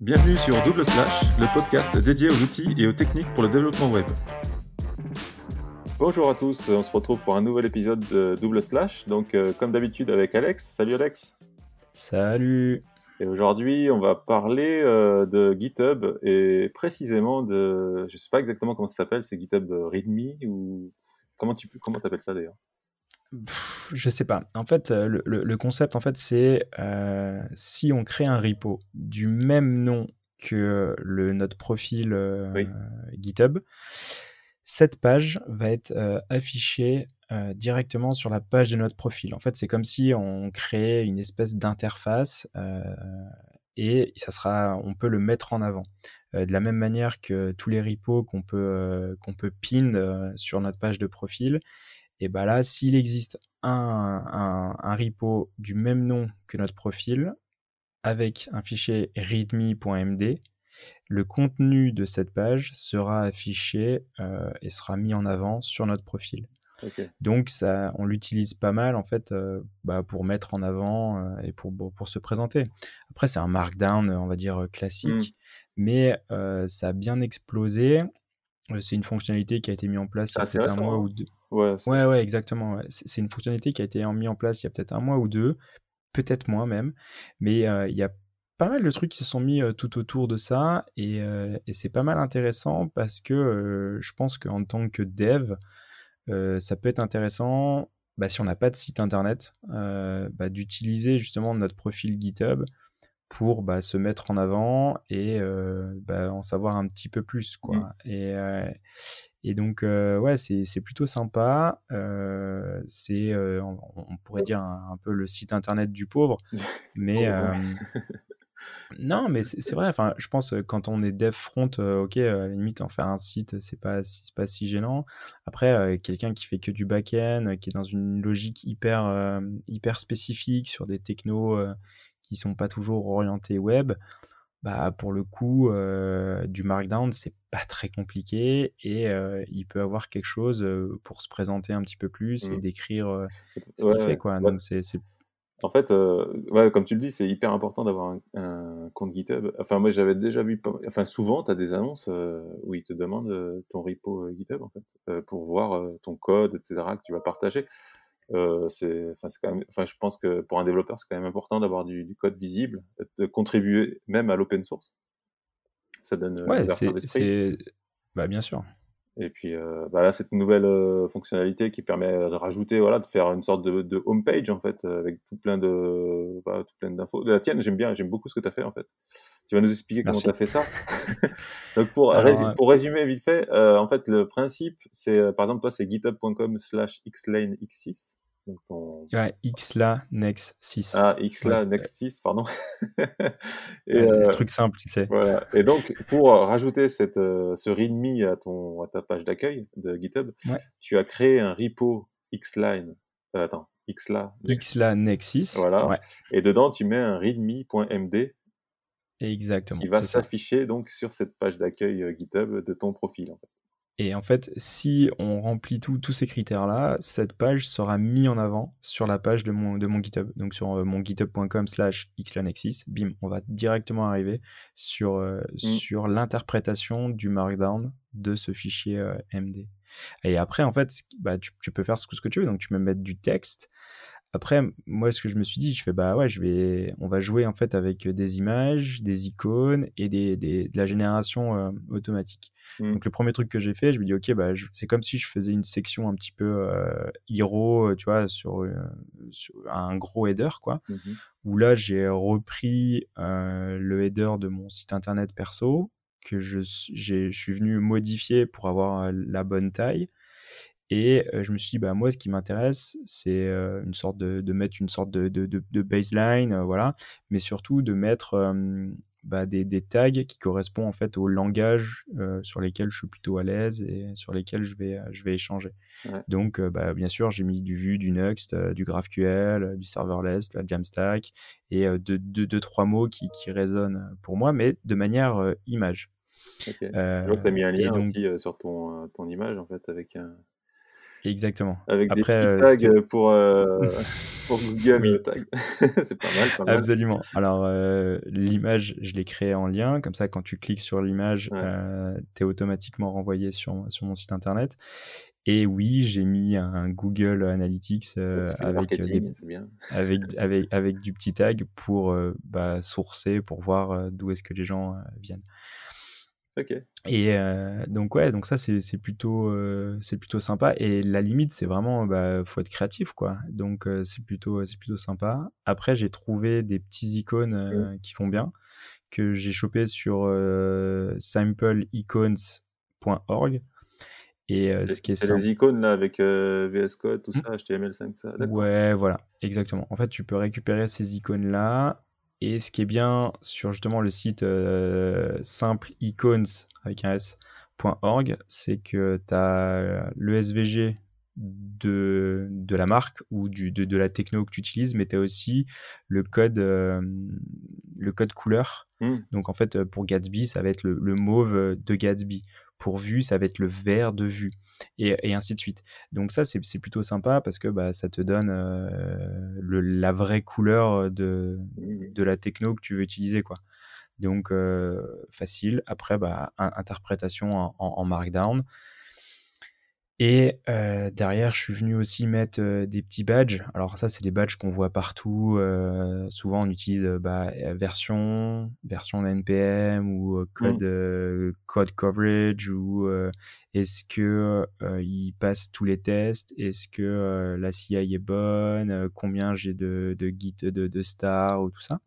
Bienvenue sur Double Slash, le podcast dédié aux outils et aux techniques pour le développement web. Bonjour à tous, on se retrouve pour un nouvel épisode de Double Slash, donc euh, comme d'habitude avec Alex. Salut Alex. Salut. Et aujourd'hui, on va parler euh, de GitHub et précisément de, je sais pas exactement comment ça s'appelle, c'est GitHub README ou comment tu comment t'appelles ça d'ailleurs? Je sais pas. En fait, euh, le, concept, en fait, c'est euh, si on crée un repo du même nom que le, notre profil GitHub, cette page va être affichée directement sur la page de notre profil. En fait, c'est comme si on créait une espèce d'interface et ça sera, on peut le mettre en avant. de la même manière que tous les repos qu'on peut, qu'on peut pin sur notre page de profil, et bah là, s'il existe un, un, un, repo du même nom que notre profil, avec un fichier readme.md, le contenu de cette page sera affiché euh, et sera mis en avant sur notre profil. Donc ça, on l'utilise pas mal en fait euh, bah, pour mettre en avant euh, et pour, pour se présenter. Après c'est un markdown on va dire classique, mmh. mais ça a bien explosé. C'est une fonctionnalité qui a été mise en place il y a un mois ou hein. deux. Ouais, ouais, ouais, exactement. C'est une fonctionnalité qui a été mise en place il y a peut-être un mois ou deux, peut-être moins même. Mais il y a pas mal de trucs qui se sont mis tout autour de ça et, c'est pas mal intéressant parce que je pense qu'en tant que dev, ça peut être intéressant bah, si on n'a pas de site internet bah, d'utiliser justement notre profil GitHub pour bah, se mettre en avant et en savoir un petit peu plus quoi. Mmh. Et, et donc ouais c'est plutôt sympa. c'est on, pourrait dire un, peu le site internet du pauvre, mais Non, mais c'est vrai. Enfin, je pense quand on est dev front, ok, à la limite en faire un site, c'est pas pas si gênant. Après, quelqu'un qui fait que du back-end, qui est dans une logique hyper hyper spécifique sur des technos qui sont pas toujours orientés web, bah pour le coup, du markdown c'est pas très compliqué et il peut avoir quelque chose pour se présenter un petit peu plus et mmh. décrire ce qu'il fait quoi. Donc c'est en fait, euh, comme tu le dis, c'est hyper important d'avoir un, compte GitHub. Enfin, moi, j'avais déjà vu, enfin, souvent, tu as des annonces euh, où ils te demandent euh, ton repo GitHub, en fait, pour voir ton code, etc., que tu vas partager. C'est, enfin, quand même, enfin, je pense que pour un développeur, c'est quand même important d'avoir du, code visible, de contribuer même à l'open source. Ça donne ouais, c'est, bah, bien sûr. Et puis euh, bah là, cette nouvelle euh, fonctionnalité qui permet de rajouter, voilà, de faire une sorte de, de homepage en fait, avec tout plein de, bah, tout plein d'infos. De la tienne, j'aime bien, j'aime beaucoup ce que tu as fait en fait. Tu vas nous expliquer comment tu as fait ça. Donc pour, pour résumer vite fait, euh, en fait, le principe, c'est, par exemple, toi, c'est github.com/slash xlanex6. Donc ton... Ouais, Xla Next 6. Ah, Xla Next 6, pardon. et, euh, truc simple, tu sais. Voilà. Et donc, pour rajouter cette, euh, ce README à, ton, à ta page d'accueil de GitHub, tu as créé un repo Xline. Euh, attends, Xla. Xla Next 6. Voilà. Et dedans, tu mets un readme.md. Exactement. Qui va s'afficher donc sur cette page d'accueil euh, GitHub de ton profil. En fait. Et en fait, si on remplit tous ces critères-là, cette page sera mise en avant sur la page de mon, de mon GitHub. Donc sur euh, mon github.com slash xlanexis, bim, on va directement arriver sur, euh, sur l'interprétation du markdown de ce fichier euh, MD. Et après, en fait, bah, tu, tu, peux faire ce que tu veux. Donc tu peux mettre du texte, après, moi, ce que je me suis dit, je fais bah ouais, je vais, on va jouer en fait avec des images, des icônes et des, des de la génération euh, automatique. Mmh. Donc le premier truc que j'ai fait, je me dis ok, bah c'est comme si je faisais une section un petit peu euh, hero, tu vois, sur, euh, sur, un gros header quoi. Mmh où là j'ai repris le header de mon site internet perso que je, je suis venu modifier pour avoir la bonne taille. Et je me suis dit, bah, moi, ce qui m'intéresse, c'est une sorte de, de, mettre une sorte de, de, de baseline, voilà, mais surtout de mettre bah, des, des, tags qui correspondent en fait au langage sur lesquels je suis plutôt à l'aise et sur lesquels je vais, je vais échanger. Donc, bah, bien sûr, j'ai mis du Vue, du Next, du GraphQL, du serverless, de la Jamstack et deux, deux, deux, trois mots qui, qui résonnent pour moi, mais de manière image. Okay. je vois que tu as mis un lien aussi sur ton, ton image en fait avec un Exactement. Avec des petits euh, tags pour, euh, pour Google Oui. Tag. C'est pas mal, pas mal. Absolument. Alors, euh, l'image, je l'ai créée en lien. Comme ça, quand tu cliques sur l'image, Ouais. euh, tu es automatiquement renvoyé sur, sur mon site internet. Et oui, j'ai mis un Google Analytics euh, avec, des, avec, avec, avec du petit tag pour euh, bah, sourcer, pour voir euh, d'où est-ce que les gens viennent. Ok. Et euh, donc ouais, donc ça c'est plutôt euh, c'est plutôt sympa. Et la limite c'est vraiment bah faut être créatif quoi. Donc euh, c'est plutôt c'est plutôt sympa. Après j'ai trouvé des petits icônes qui vont bien que j'ai chopé sur sampleicons.org. Et euh, ce qui est C'est simple. les icônes là avec euh, VS Code, tout ça, HTML5, ça. Ouais, voilà, exactement. En fait, tu peux récupérer ces icônes-là. Et ce qui est bien sur justement le site euh, simpleicons avec un s.org, c'est que tu as le SVG de, de la marque ou du, de, de la techno que tu utilises, mais tu as aussi le code, euh, le code couleur. Hmm. Donc en fait, pour Gatsby, ça va être le, le mauve de Gatsby. Pour Vue, ça va être le vert de Vue. Et, et, ainsi de suite. Donc ça, c'est plutôt sympa parce que bah, ça te donne euh, le, la vraie couleur de, Mhm. de la techno que tu veux utiliser. Quoi. Donc euh, facile. Après, bah, interprétation en, en, en, Markdown. Et euh, derrière, je suis venu aussi mettre euh, des petits badges. Alors ça, c'est les badges qu'on voit partout. Euh, souvent, on utilise bah, version, version npm ou code, Mm. code coverage ou est-ce que il passe tous les tests? Est-ce que la CI est bonne? Combien j'ai de, de git de, de stars ou tout ça?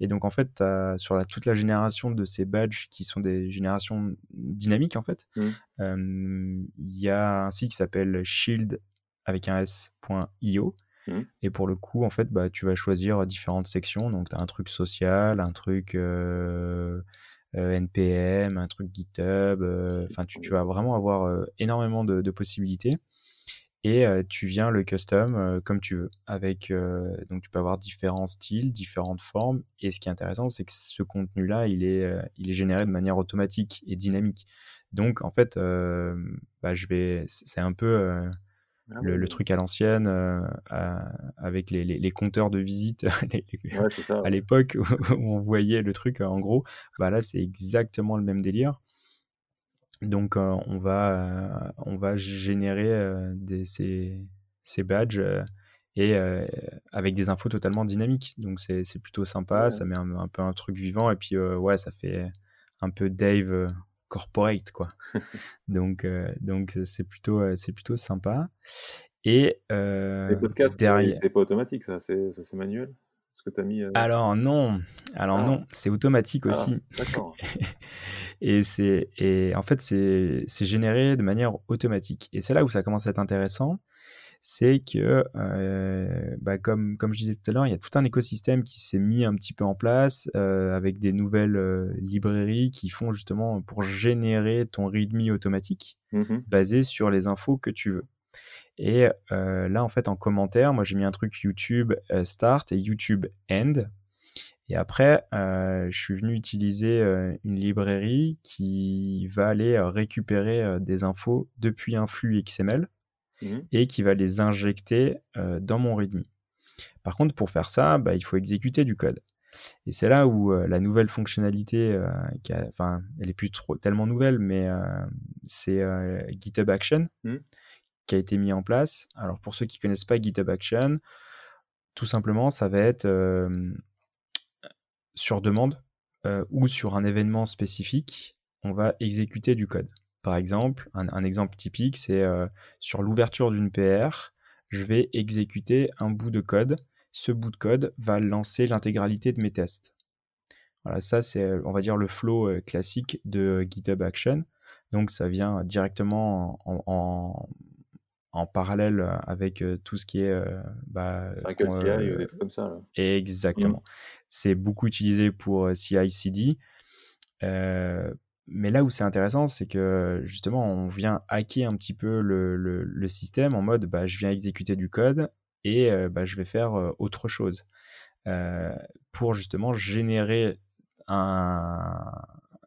Et donc, en fait, as, sur la, toute la génération de ces badges qui sont des générations dynamiques, en fait, il mm. euh, y a un site qui s'appelle shield avec un s.io. Mm. Et pour le coup, en fait, bah, tu vas choisir différentes sections. Donc, tu as un truc social, un truc euh, euh, NPM, un truc GitHub. Enfin, tu, tu, vas vraiment avoir euh, énormément de, de possibilités et euh, tu viens le custom euh, comme tu veux avec euh, donc tu peux avoir différents styles différentes formes et ce qui est intéressant c'est que ce contenu là il est il est généré de manière automatique et dynamique. Donc en fait bah, je vais c'est un peu ah le, truc à l'ancienne avec les, les, les, compteurs de visite ouais. à l'époque où on voyait le truc en gros bah là c'est exactement le même délire donc euh, on va euh, on va générer euh, des, ces, ces badges et avec des infos totalement dynamiques. Donc c'est plutôt sympa, ouais. ça met un, un, peu un truc vivant et puis ouais ça fait un peu Dave corporate quoi. donc donc c'est plutôt c'est plutôt sympa. Et les podcasts derrière c'est pas automatique ça, c'est manuel ce que tu as mis euh... Alors non, alors Ah. non, c'est automatique Ah, aussi. D'accord. et c'est et en fait c'est c'est généré de manière automatique. Et c'est là où ça commence à être intéressant, c'est que euh, bah, comme comme je disais tout à l'heure, il y a tout un écosystème qui s'est mis un petit peu en place euh, avec des nouvelles librairies qui font justement pour générer ton README automatique Mhm. basé sur les infos que tu veux. Et euh, là, en fait, en commentaire, moi, j'ai mis un truc YouTube euh, Start et YouTube End. Et après, euh, je suis venu utiliser une librairie qui va aller récupérer des infos depuis un flux XML Mhm. et qui va les injecter dans mon README. Par contre, pour faire ça, bah, il faut exécuter du code. Et c'est là où euh, la nouvelle fonctionnalité, euh, qui a- enfin, elle est plus trop tellement nouvelle, mais euh, c'est GitHub Action Mhm. Qui a été mis en place. Alors pour ceux qui connaissent pas GitHub Action, tout simplement, ça va être sur demande ou sur un événement spécifique, on va exécuter du code. Par exemple, un, exemple typique, c'est sur l'ouverture d'une PR, je vais exécuter un bout de code. Ce bout de code va lancer l'intégralité de mes tests. Voilà, ça c'est, on va dire, le flow classique de GitHub Action. Donc ça vient directement en, en, en parallèle avec euh, tout ce qui est euh, bah, CI euh, ou des trucs comme ça. là. Exactement. C'est beaucoup utilisé pour euh, CI/CD. Euh, mais là où c'est intéressant, c'est que justement, on vient hacker un petit peu le, le, le système en mode, bah, je viens exécuter du code et euh, bah, je vais faire euh, autre chose euh, pour justement générer un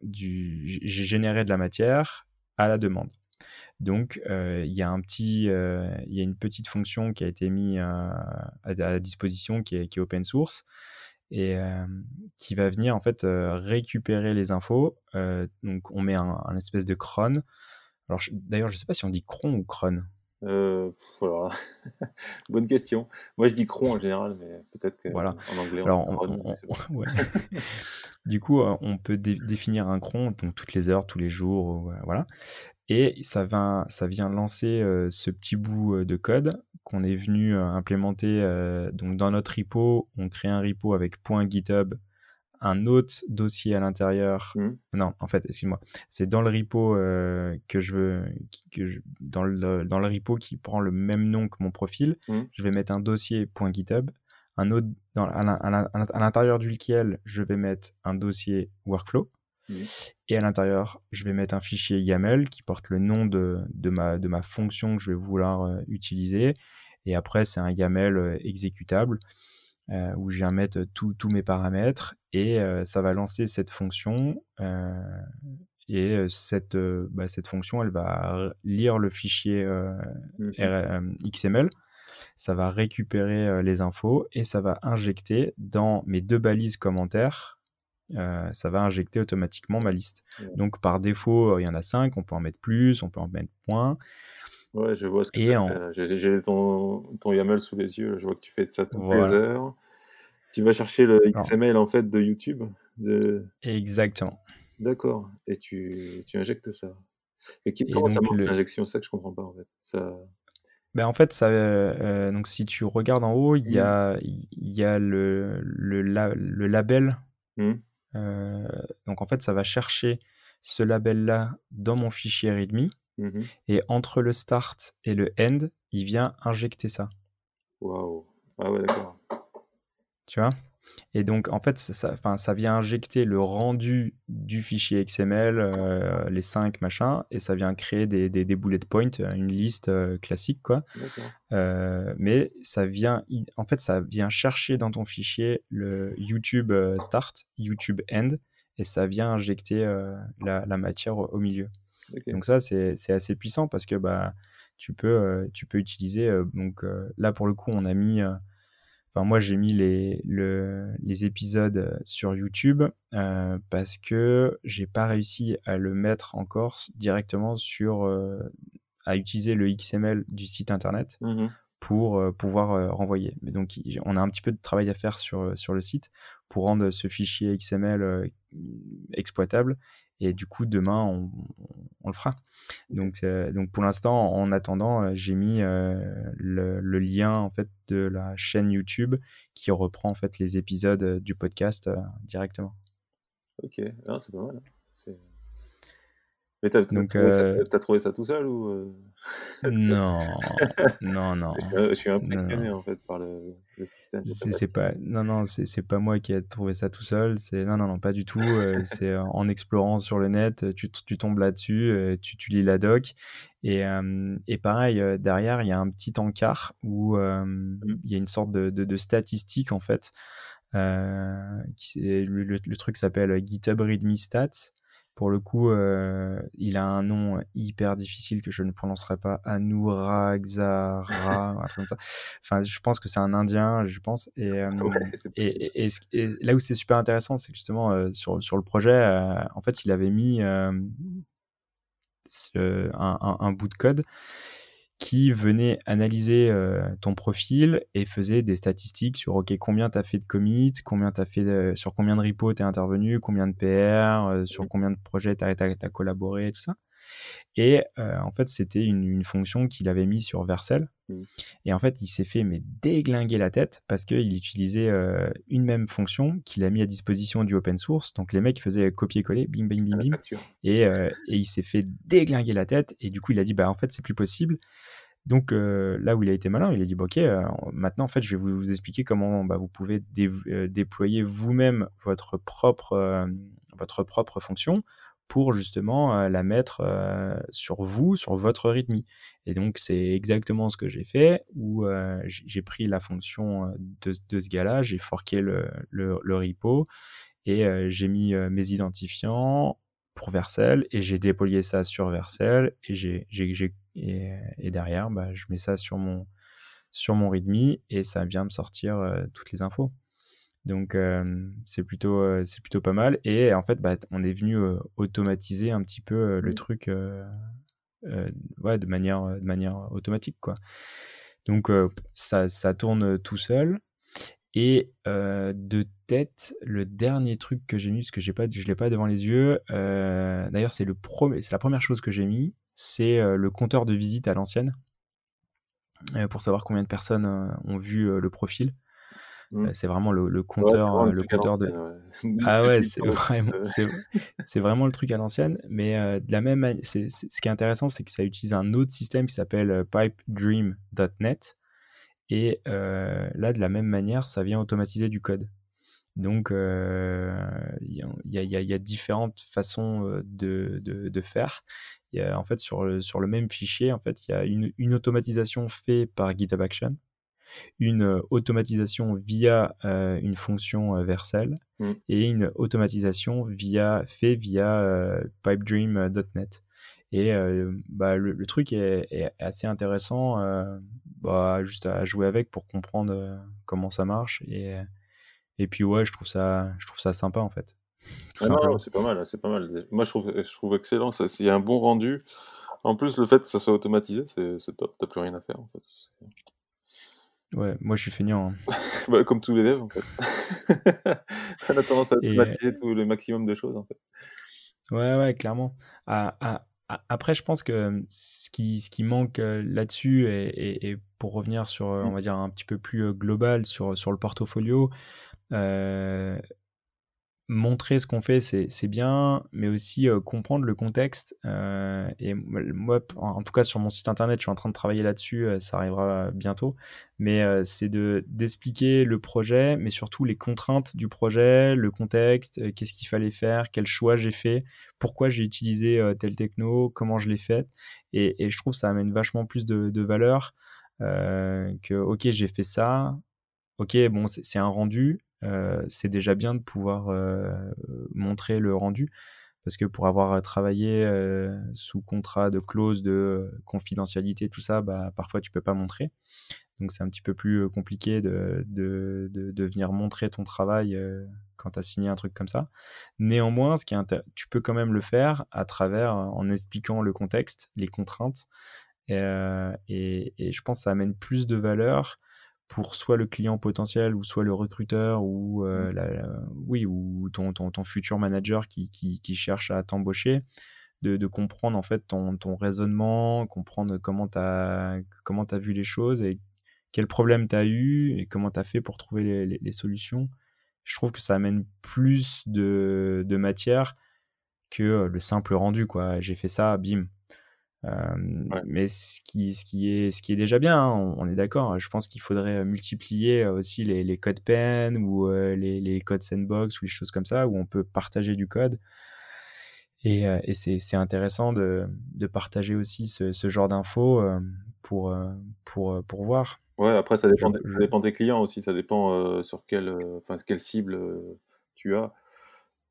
du, de la matière à la demande. Donc, il y a un petit, il y a une petite fonction qui a été mise à, à, disposition qui est, qui est, open source et qui va venir en fait récupérer les infos. donc, on met un, un espèce de cron. Alors, d'ailleurs, je ne sais pas si on dit cron ou cron. Euh, voilà. Bonne question. Moi, je dis cron en général, mais peut-être qu'en voilà. anglais, Alors, on, ouais. du coup, on peut définir un cron donc toutes les heures, tous les jours, voilà. Et ça, va, ça vient lancer ce petit bout de code qu'on est venu implémenter. donc, dans notre repo, on crée un repo avec .github un autre dossier à l'intérieur. Mmh. Non, en fait, excuse-moi. C'est dans le repo euh, que je veux, que je, dans, le, dans le repo qui prend le même nom que mon profil. Mmh. Je vais mettre un dossier .github, un autre dans, à l'intérieur duquel je vais mettre un dossier workflow. Mmh. Et à l'intérieur, je vais mettre un fichier YAML qui porte le nom de, de, ma, de ma fonction que je vais vouloir euh, utiliser. Et après, c'est un YAML euh, exécutable euh, où je viens mettre tous mes paramètres et euh, ça va lancer cette fonction. Euh, et cette, bah, cette fonction, elle va lire le fichier mmh XML ça va récupérer les infos et ça va injecter dans mes deux balises commentaires. Ça va injecter automatiquement ma liste. Donc par défaut, il y en a cinq, on peut en mettre plus, on peut en mettre moins. Ouais, je vois ce que tu J'ai ton, ton YAML sous les yeux, je vois que tu fais ça toutes les heures. Tu vas chercher le XML en fait de YouTube de... Exactement. D'accord. Et tu, tu, injectes ça. Et, qui, comment ça marche l'injection C'est ça que je comprends pas en fait. Ça... Ben en fait, ça, euh, donc si tu regardes en haut, il y, mmh. a, y a le, le, le label. Mmh. Euh, donc en fait, ça va chercher ce label-là dans mon fichier README. Mmh et entre le start et le end, il vient injecter ça. Waouh. Ah ouais, d'accord. Tu vois? Et donc, en fait, ça, ça vient injecter le rendu du fichier XML, euh, les 5 machins, et ça vient créer des, des, des bullet points, une liste euh, classique, quoi. Euh, mais ça vient, en fait, ça vient chercher dans ton fichier le YouTube start, YouTube end, et ça vient injecter la, la, matière au, milieu. Donc ça, c'est assez puissant parce que bah, tu peux, tu peux utiliser. donc là, pour le coup, on a mis Enfin, moi, j'ai mis les, les épisodes euh, sur YouTube euh, parce que j'ai pas réussi à le mettre encore directement sur euh, à utiliser le XML du site internet mmh pour pouvoir renvoyer. Mais donc, on a un petit peu de travail à faire sur, sur le site pour rendre ce fichier XML exploitable. Et du coup, demain, on, on le fera. Donc, euh, donc pour l'instant, en attendant, euh, j'ai mis euh, le, le, lien en fait de la chaîne YouTube qui reprend en fait les épisodes du podcast directement. Ok, ah, c'est pas mal. Hein. Mais t'as, trouvé, euh... ça, trouvé, ça, tout seul ou? Non, non, non. Je suis impressionné en fait par le, le système. C'est, pas, non, non, c'est, c'est pas moi qui ai trouvé ça tout seul. C'est non, non, non, pas du tout. Euh, c'est en explorant sur le net, tu, tu tombes là-dessus, euh, tu, tu lis la doc et, et pareil derrière il y a un petit encart où mmh. il y a une sorte de, de, de statistique en fait. Qui, le, le, le, truc s'appelle GitHub README Stats pour le coup, euh, il a un nom hyper difficile que je ne prononcerai pas. Anuraxara, un truc comme ça. Enfin, je pense que c'est un Indien, je pense. Et, euh, et, et, là où c'est super intéressant, c'est justement euh, sur, sur le projet, en fait, il avait mis un, un, un, bout de code qui venait analyser euh, ton profil et faisait des statistiques sur ok combien tu as fait de commits, combien fait sur combien de repos tu es intervenu, combien de PR, euh, sur combien de projets tu as, collaboré et tout ça. Et euh, en fait, c'était une, une, fonction qu'il avait mis sur Vercel. Mmh. Et en fait, il s'est fait mais déglinguer la tête parce qu'il utilisait une même fonction qu'il a mis à disposition du open source. Donc les mecs faisaient copier-coller, bing, bing, bing, bing. Et, et, il s'est fait déglinguer la tête. Et du coup, il a dit, bah en fait, c'est plus possible. Donc là où il a été malin, il a dit bah, ok, maintenant en fait je vais vous, expliquer comment bah, vous pouvez déployer vous-même votre propre votre propre fonction pour justement la mettre sur vous, sur votre rythme. Et donc c'est exactement ce que j'ai fait où j'ai pris la fonction de, de ce gars-là, j'ai forqué le, le, le, repo et j'ai mis mes identifiants pour Vercel et j'ai déployé ça sur Vercel et, j'ai, et, et, derrière, bah, je mets ça sur mon, sur mon README et ça vient me sortir euh, toutes les infos. Donc c'est plutôt, c'est plutôt pas mal. Et en fait, bah, on est venu automatiser un petit peu le mmh. truc ouais, de, manière, de manière automatique. Quoi. Donc ça, ça tourne tout seul. Et de tête, le dernier truc que j'ai mis, parce que j'ai pas, je ne l'ai pas devant les yeux, d'ailleurs c'est, le c'est la première chose que j'ai mis, c'est le compteur de visite à l'ancienne, pour savoir combien de personnes ont vu le profil. Mmh. c'est vraiment le, compteur, le, compteur de. Ah ouais, c'est vraiment, c'est vraiment le truc à l'ancienne. Mais de la même ce qui est intéressant, c'est que ça utilise un autre système qui s'appelle pipedream.net. Et là, de la même manière, ça vient automatiser du code. Donc, il y, a différentes façons de, de, faire. Y a, en fait, sur le, sur le même fichier, en fait, il y a une, une automatisation faite par GitHub Action une automatisation via une fonction Vercel mmh. et une automatisation via, fait via pipedream.net. Et bah, le, truc est, assez intéressant, bah, juste à jouer avec pour comprendre comment ça marche. Et, et puis ouais, je trouve ça, je trouve ça sympa en fait. Ah c'est pas mal, c'est pas mal. Moi je trouve, je trouve excellent, il y a un bon rendu. En plus, le fait que ça soit automatisé, c'est top, t'as plus rien à faire en fait. Ouais, moi je suis feignant. Hein. bah, comme tous les devs en fait. On a tendance à automatiser tout le maximum de choses en fait. Ouais, ouais, clairement. Ah, ah, après, je pense que ce qui, ce qui manque là-dessus, et, et, pour revenir sur, on mmh. va dire, un petit peu plus global sur, sur le portfolio, euh, montrer ce qu'on fait, c'est bien, mais aussi comprendre le contexte. et moi, en tout cas, sur mon site internet, je suis en train de travailler là-dessus, ça arrivera bientôt. Mais c'est de d'expliquer le projet, mais surtout les contraintes du projet, le contexte, qu'est-ce qu'il fallait faire, quel choix j'ai fait, pourquoi j'ai utilisé tel techno, comment je l'ai fait. Et, et, je trouve que ça amène vachement plus de, de valeur que, ok, j'ai fait ça. Ok, bon, c'est un rendu, c'est déjà bien de pouvoir montrer le rendu. Parce que pour avoir travaillé sous contrat de clause de confidentialité, tout ça, bah, parfois tu peux pas montrer. Donc c'est un petit peu plus compliqué de, de, de, venir montrer ton travail quand tu as signé un truc comme ça. Néanmoins, ce qui est tu peux quand même le faire à travers, en expliquant le contexte, les contraintes. Et, et, et je pense que ça amène plus de valeur pour soit le client potentiel ou soit le recruteur ou euh, mmh. oui ou ton, ton, ton, futur manager qui, qui, qui cherche à t'embaucher de, de, comprendre en fait ton, ton raisonnement comprendre comment tu as comment as vu les choses et quel problème tu as eu et comment tu as fait pour trouver les, les, solutions. Je trouve que ça amène plus de, de matière que le simple rendu quoi. J'ai fait ça bim mais ce qui, ce, qui est, ce qui est déjà bien, hein, on, est d'accord. Je pense qu'il faudrait multiplier aussi les, les codes pen ou les, les, codes sandbox ou les choses comme ça où on peut partager du code. Et, et c'est intéressant de, de, partager aussi ce, ce genre d'infos pour, pour, pour voir. Ouais, après, ça dépend, ça dépend des clients aussi. Ça dépend sur quelle cible tu as.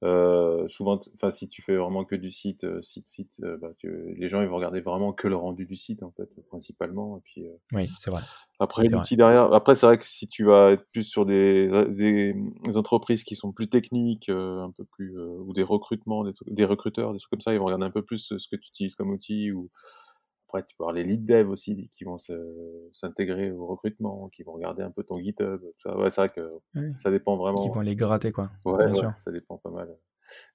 Euh, souvent, enfin, si tu fais vraiment que du site, euh, site, site, euh, bah, tu, les gens ils vont regarder vraiment que le rendu du site en fait, principalement. Et puis, oui, c'est vrai. Après, l'outil derrière. Après, c'est vrai que si tu vas être plus sur des, des, entreprises qui sont plus techniques, un peu plus, ou des recrutements, des, des, recruteurs, des trucs comme ça, ils vont regarder un peu plus ce que tu utilises comme outil ou après, tu peux avoir les lead dev aussi qui vont s'intégrer au recrutement, qui vont regarder un peu ton GitHub. Ça, ouais, c'est vrai que ça dépend vraiment. Qui vont les gratter, quoi. Ouais, Bien sûr. ça dépend pas mal.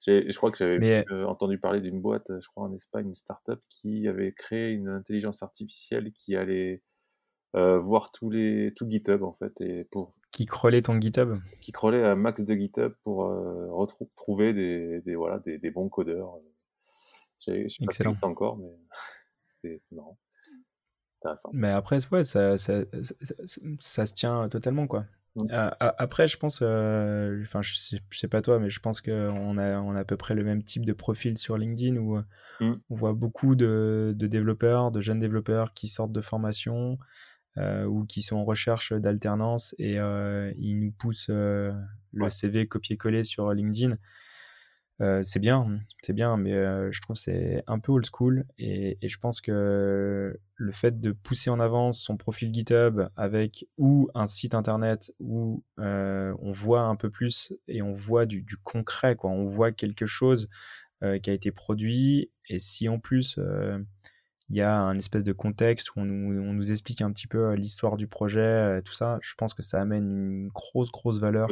Je crois que j'avais euh, entendu parler d'une boîte, je crois en Espagne, une startup qui avait créé une intelligence artificielle qui allait euh, voir tous les tout GitHub en fait et pour qui crawlait ton GitHub qui crawlait un max de GitHub pour euh, retrouver des, des, voilà des, des bons codeurs. Je sais pas si encore mais marrant. Mais après, ouais, ça, ça, ça, se tient totalement, quoi. Mmh. Après, je pense, euh, enfin, je, sais, sais pas toi, mais je pense qu'on a, on a à peu près le même type de profil sur LinkedIn où mmh. on voit beaucoup de, de, développeurs, de jeunes développeurs qui sortent de formation euh, ou qui sont en recherche d'alternance et euh, ils nous poussent le CV copier-coller sur LinkedIn. C'est bien, c'est bien, mais je trouve c'est un peu old school et, je pense que le fait de pousser en avance son profil GitHub avec ou un site internet où on voit un peu plus et on voit du, du concret, quoi. On voit quelque chose qui a été produit et si en plus il y a un espèce de contexte où on nous, on nous explique un petit peu l'histoire du projet, tout ça, je pense que ça amène une grosse, grosse valeur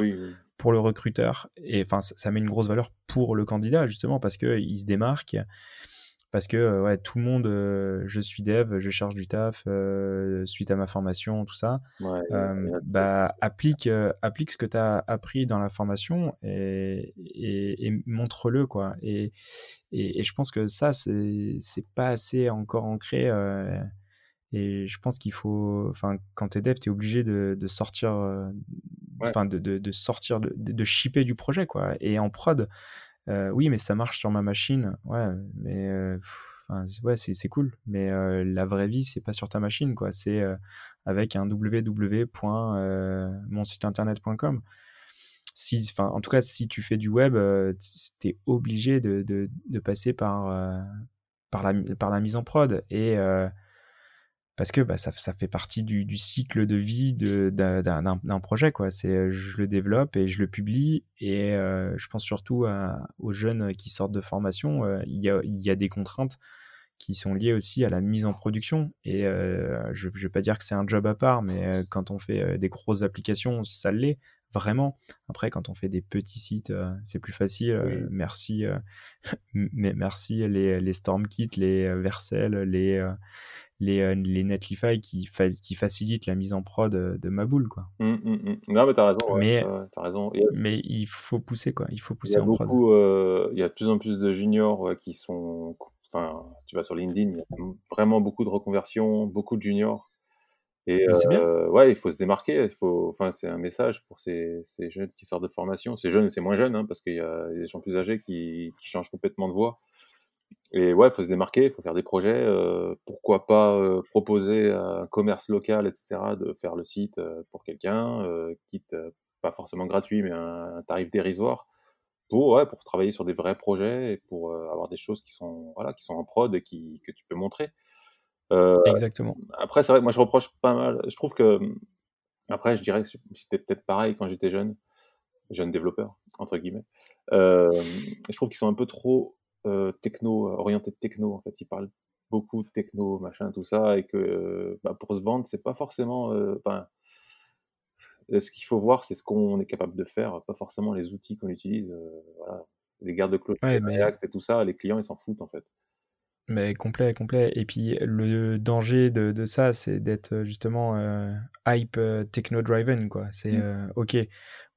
pour le recruteur. Et enfin, ça, ça, amène une grosse valeur pour le candidat, justement, parce qu'il se démarque parce que euh, ouais, tout le monde, euh, je suis dev, je cherche du taf euh, suite à ma formation, tout ça. bah, applique, applique ce que tu as appris dans la formation et, et, montre-le. quoi. Et, et, je pense que ça, c'est pas assez encore ancré. et je pense qu'il faut, enfin, quand tu es dev, tu es obligé de, de sortir, enfin, de, de, de, sortir, de, de shipper du projet. quoi. Et en prod, oui, mais ça marche sur ma machine. Ouais, mais ouais, c'est cool. Mais la vraie vie, c'est pas sur ta machine, quoi. C'est avec un www.monsiteinternet.com. Si, enfin, en tout cas, si tu fais du web, tu es obligé de, passer par, par, la, par la mise en prod. Et parce que bah, ça, ça, fait partie du, du, cycle de vie d'un projet. Quoi. C'est, je le développe et je le publie. Et euh, je pense surtout à, aux jeunes qui sortent de formation. Euh, il, y a, il, y a, des contraintes qui sont liées aussi à la mise en production. Et euh, je ne vais pas dire que c'est un job à part, mais quand on fait des grosses applications, ça l'est vraiment. Après, quand on fait des petits sites, c'est plus facile. merci, mais merci les, les StormKit, les Vercel, les les, euh, les Netlify qui, qui facilitent la mise en prod de, de ma boule. Quoi. Mmh, mmh, mmh. Non, mais t'as raison. Mais, as raison. mais il faut pousser, quoi. Il faut pousser il y a en beaucoup, euh, il y a de plus en plus de juniors qui sont. Enfin, tu vas sur LinkedIn, il y a vraiment beaucoup de reconversions, beaucoup de juniors. Et euh, ouais, il faut se démarquer. Il faut, enfin, c'est un message pour ces, ces, jeunes qui sortent de formation. Ces jeunes, c'est moins jeunes, hein, parce qu'il y a des gens plus âgés qui, qui changent complètement de voie. Et ouais, il faut se démarquer, il faut faire des projets. Euh, pourquoi pas euh, proposer à un commerce local, etc., de faire le site euh, pour quelqu'un, quitte pas forcément gratuit, mais un, tarif dérisoire, pour ouais, pour travailler sur des vrais projets et pour avoir des choses qui sont voilà, qui sont en prod et qui que tu peux montrer. Exactement. Après, c'est vrai que moi je reproche pas mal. Je trouve que après, je dirais que c'était peut-être pareil quand j'étais jeune, jeune développeur entre guillemets. je trouve qu'ils sont un peu trop techno, euh, orienté techno en fait. Il parle beaucoup de techno, machin, tout ça, et que euh, bah, pour se vendre, c'est pas forcément. Ce qu'il faut voir, c'est ce qu'on est capable de faire, pas forcément les outils qu'on utilise. voilà, les gardes de cloche, React et tout ça, les clients ils s'en foutent en fait. Mais complet, complet. Et puis le danger de, de ça, c'est d'être justement hype techno-driven, quoi. C'est mmh. ok,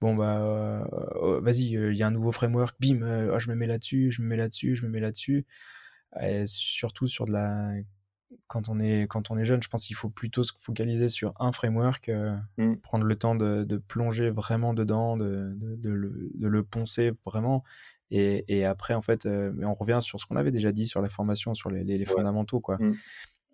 bon bah oh, vas-y, il y a un nouveau framework, bim, oh, je me mets là-dessus, je me mets là-dessus, je me mets là-dessus. Et surtout sur de la quand on est quand on est jeune, je pense qu'il faut plutôt se focaliser sur un framework, mmh. prendre le temps de, de, plonger vraiment dedans, de, de, le, de, le, poncer vraiment, et, et après en fait, mais on revient sur ce qu'on avait déjà dit sur la formation, sur les, les, fondamentaux quoi. Mmh.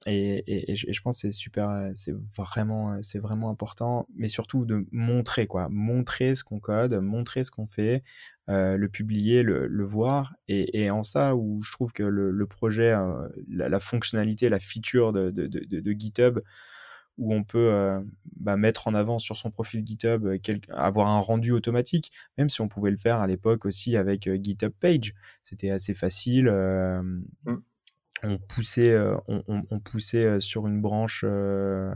Et, et, je, pense que c'est super, c'est vraiment, c'est vraiment important, mais surtout de montrer quoi, montrer ce qu'on code, montrer ce qu'on fait, euh, le publier, le, le voir, et, et, en ça où je trouve que le, le projet, euh, la, la, fonctionnalité, la feature de, de, de, de GitHub, où on peut euh, bah, mettre en avant sur son profil GitHub, avoir un rendu automatique, même si on pouvait le faire à l'époque aussi avec GitHub Page, c'était assez facile. Mmh on poussait, euh, on, poussait euh, sur une branche euh,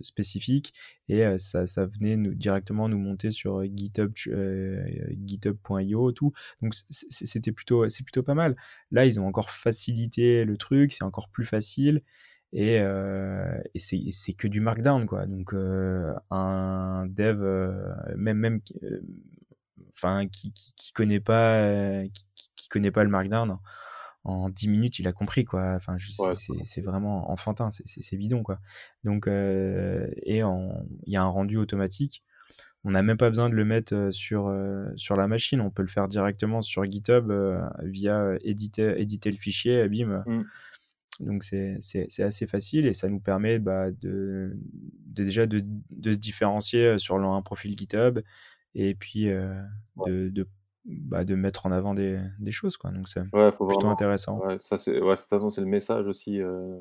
spécifique et ça, ça, venait nous, directement nous monter sur GitHub, GitHub.io tout. Donc c'était plutôt, c'est plutôt pas mal. Là, ils ont encore facilité le truc, c'est encore plus facile et, et c'est que du Markdown quoi. Donc un dev, même même, enfin qui, qui, connaît pas, qui, qui connaît pas le Markdown en 10 minutes, il a compris, quoi. Enfin, c'est vraiment enfantin, c'est bidon, quoi. Donc, euh, et il y a un rendu automatique. On n'a même pas besoin de le mettre euh, sur, euh, sur la machine. On peut le faire directement sur GitHub via éditer, éditer le fichier, bim. Mmh. Donc, c'est assez facile et ça nous permet bah, de, déjà de, de, se différencier sur un profil GitHub et puis de, de bah, de mettre en avant des, des choses. Quoi. Donc c'est Ouais, plutôt vraiment intéressant. ouais, ça ouais, de toute façon, c'est le message aussi, heu,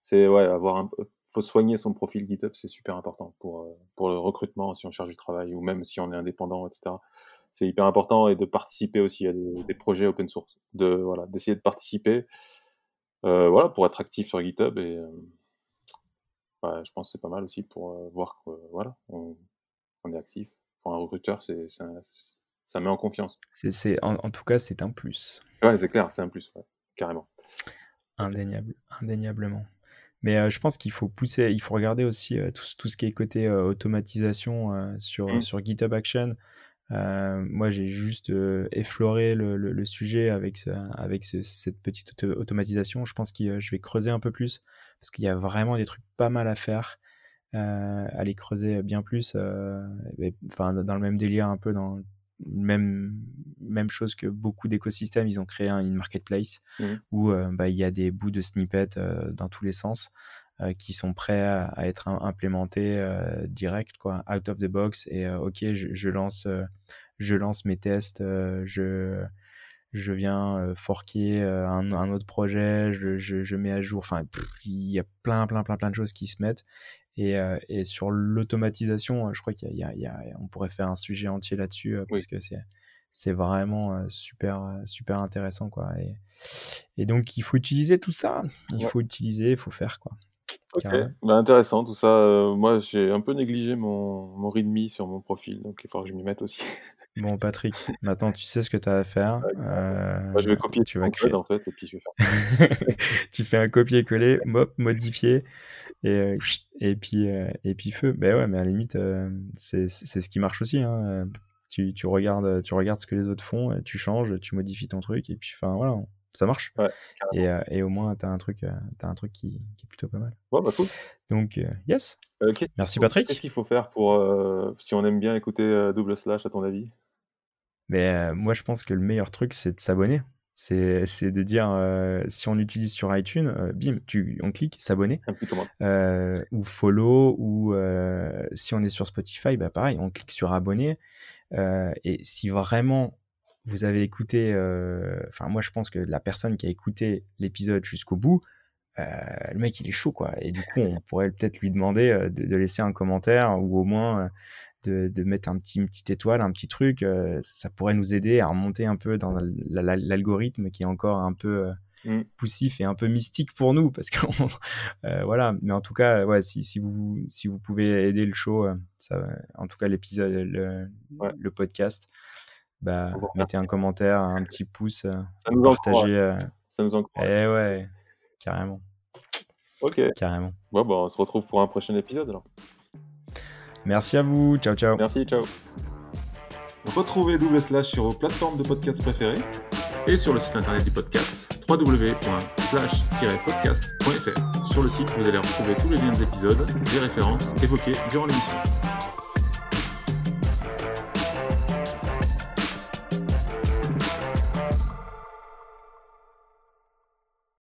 c'est ouais, avoir un peu faut soigner son profil GitHub, c'est super important pour, pour le recrutement, si on cherche du travail ou même si on est indépendant et cetera. C'est hyper important et de participer aussi à des des projets open source, de voilà, d'essayer de participer, voilà, pour être actif sur GitHub et ouais, je pense que c'est pas mal aussi pour, heu, voir que, voilà, on on est actif. Pour un recruteur, c'est c'est un ça met en confiance. C'est c'est en en tout cas, c'est un plus. Ouais, c'est clair, c'est un plus, ouais, carrément. Indéniable, indéniablement. Mais je pense qu'il faut pousser, il faut regarder aussi, tout ce tout ce qui est côté, automatisation, sur, Mmh. sur GitHub Action. Heu, moi, j'ai juste, heu, effleuré le le le sujet avec ce avec ce cette petite auto automatisation. Je pense que je vais creuser un peu plus parce qu'il y a vraiment des trucs pas mal à faire, heu, aller creuser bien plus, et enfin, dans le même délire, un peu dans même même chose que beaucoup d'écosystèmes, ils ont créé un une marketplace Mmh mh. où, bah, il y a des bouts de snippets, dans tous les sens, qui sont prêts à à être im implémentés, heu, direct quoi, out of the box et heu, OK, je je lance, je lance mes tests, je je viens, forquer, un un autre projet, je je je mets à jour, enfin, il y a plein, plein, plein, plein de choses qui se mettent et et sur l'automatisation, heu, je crois qu'il y a y on pourrait faire un sujet entier là-dessus, Oui. parce que c'est c'est vraiment, super, super intéressant quoi et et donc il faut utiliser tout ça. Il Ouais. faut utiliser, il faut faire quoi, OK, bah, intéressant tout ça, heu, moi j'ai un peu négligé mon mon readme sur mon profil, donc il faudra que je m'y mette aussi. Bon Patrick, maintenant tu sais ce que tu as à faire. Bah, je vais copier tu vas code créer en fait et puis je vais faire tu fais un copier-coller, mop, modifier et heu, et puis, heu, et puis feu. Beh, ouais, mais à la limite, c'est ce qui marche aussi, hein, tu tu regardes, tu regardes ce que les autres font, tu changes, tu modifies ton truc et puis enfin voilà, ça marche Ouais, et au moins tu as un truc, tu as un truc qui qui est plutôt pas mal. Ouais, bah, cool. Donc heu, yes, merci faut qu'est-ce Patrick. qu'il faut faire pour, si on aime bien écouter, Double Slash à ton avis? Mais moi je pense que le meilleur truc, c'est de s'abonner. C'est de dire, si on utilise sur iTunes, bim, tu on clique s'abonner, ou follow ou si on est sur Spotify, bah, pareil, on clique sur abonner, et si vraiment vous avez écouté, heu, enfin moi je pense que la personne qui a écouté l'épisode jusqu'au bout, heu, le mec il est chaud quoi et du coup on pourrait peut-être lui demander, heu, de de laisser un commentaire ou au moins, de de mettre un petit une petite étoile, un petit truc, ça pourrait nous aider à remonter un peu dans la la l'algorithme qui est encore un peu, Mmh. poussif et un peu mystique pour nous parce heu, voilà, mais en tout cas, ouais, si si vous si vous pouvez aider le show, ça en tout cas l'épisode, le Ouais. le podcast, bah, mettez un commentaire, un petit pouce, heu, Ça ou nous encourage, partagez, heu ça nous encourage. et ouais, carrément. OK. Carrément. Bon, bah, on se retrouve pour un prochain épisode alors. Merci à vous. Ciao, ciao. Merci, ciao. Retrouvez Double Slash sur vos plateformes de podcast préférées et sur le site internet du podcast www.slash-podcast.fr. Sur le site, vous allez retrouver tous les liens des épisodes, des références évoquées durant l'émission.